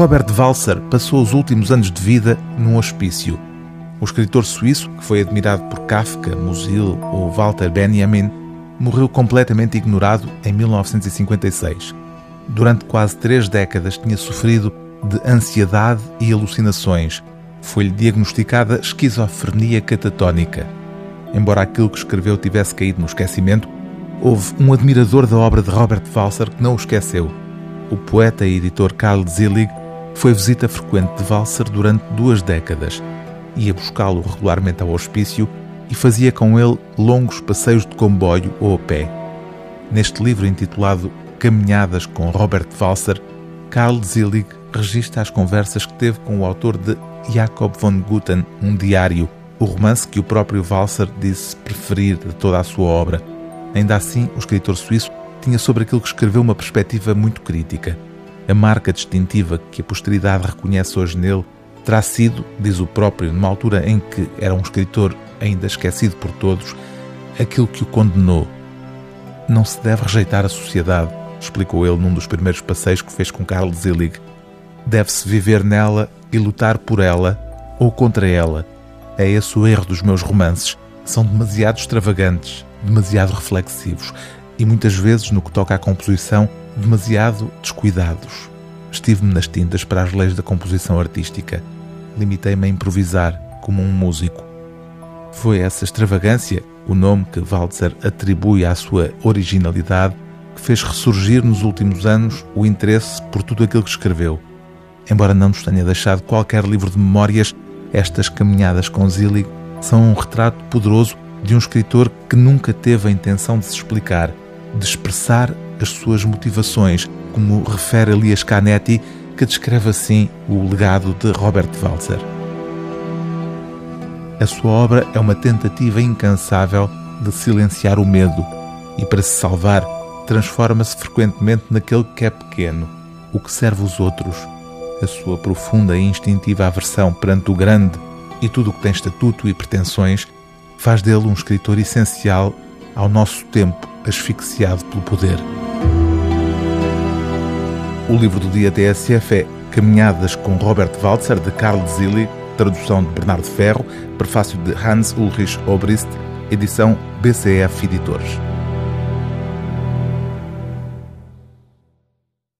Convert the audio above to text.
Robert Walser passou os últimos anos de vida num hospício. O escritor suíço, que foi admirado por Kafka, Musil ou Walter Benjamin, morreu completamente ignorado em 1956. Durante quase três décadas tinha sofrido de ansiedade e alucinações. Foi-lhe diagnosticada esquizofrenia catatónica. Embora aquilo que escreveu tivesse caído no esquecimento, houve um admirador da obra de Robert Walser que não o esqueceu. O poeta e editor Carl Zillig foi visita frequente de Walser durante duas décadas. Ia buscá-lo regularmente ao hospício e fazia com ele longos passeios de comboio ou a pé. Neste livro intitulado Caminhadas com Robert Walser, Carl Zillig registra as conversas que teve com o autor de Jacob von Gutten, um diário, o romance que o próprio Walser disse preferir de toda a sua obra. Ainda assim, o escritor suíço tinha sobre aquilo que escreveu uma perspectiva muito crítica. A marca distintiva que a posteridade reconhece hoje nele terá sido, diz o próprio, numa altura em que era um escritor ainda esquecido por todos, aquilo que o condenou. Não se deve rejeitar a sociedade, explicou ele num dos primeiros passeios que fez com Carl Zillig. Deve-se viver nela e lutar por ela ou contra ela. É esse o erro dos meus romances. São demasiado extravagantes, demasiado reflexivos e muitas vezes, no que toca à composição, demasiado descuidados. Estive-me nas tintas para as leis da composição artística. Limitei-me a improvisar, como um músico. Foi essa extravagância, o nome que Walzer atribui à sua originalidade, que fez ressurgir nos últimos anos o interesse por tudo aquilo que escreveu. Embora não nos tenha deixado qualquer livro de memórias, estas caminhadas com Zilli são um retrato poderoso de um escritor que nunca teve a intenção de se explicar, de expressar as suas motivações, como refere Elias Canetti, que descreve assim o legado de Robert Walzer. A sua obra é uma tentativa incansável de silenciar o medo e, para se salvar, transforma-se frequentemente naquele que é pequeno, o que serve os outros. A sua profunda e instintiva aversão perante o grande e tudo o que tem estatuto e pretensões faz dele um escritor essencial ao nosso tempo asfixiado pelo poder. O livro do dia TSF é Caminhadas com Robert Walzer, de Carl Zilli, tradução de Bernardo Ferro, prefácio de Hans Ulrich Obrist, edição BCF Editores.